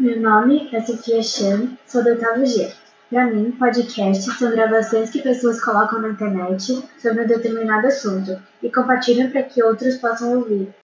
Meu nome é Sofia Chan, sou do oitavo G. Para mim, podcasts são gravações que pessoas colocam na internet sobre um determinado assunto e compartilham para que outros possam ouvir.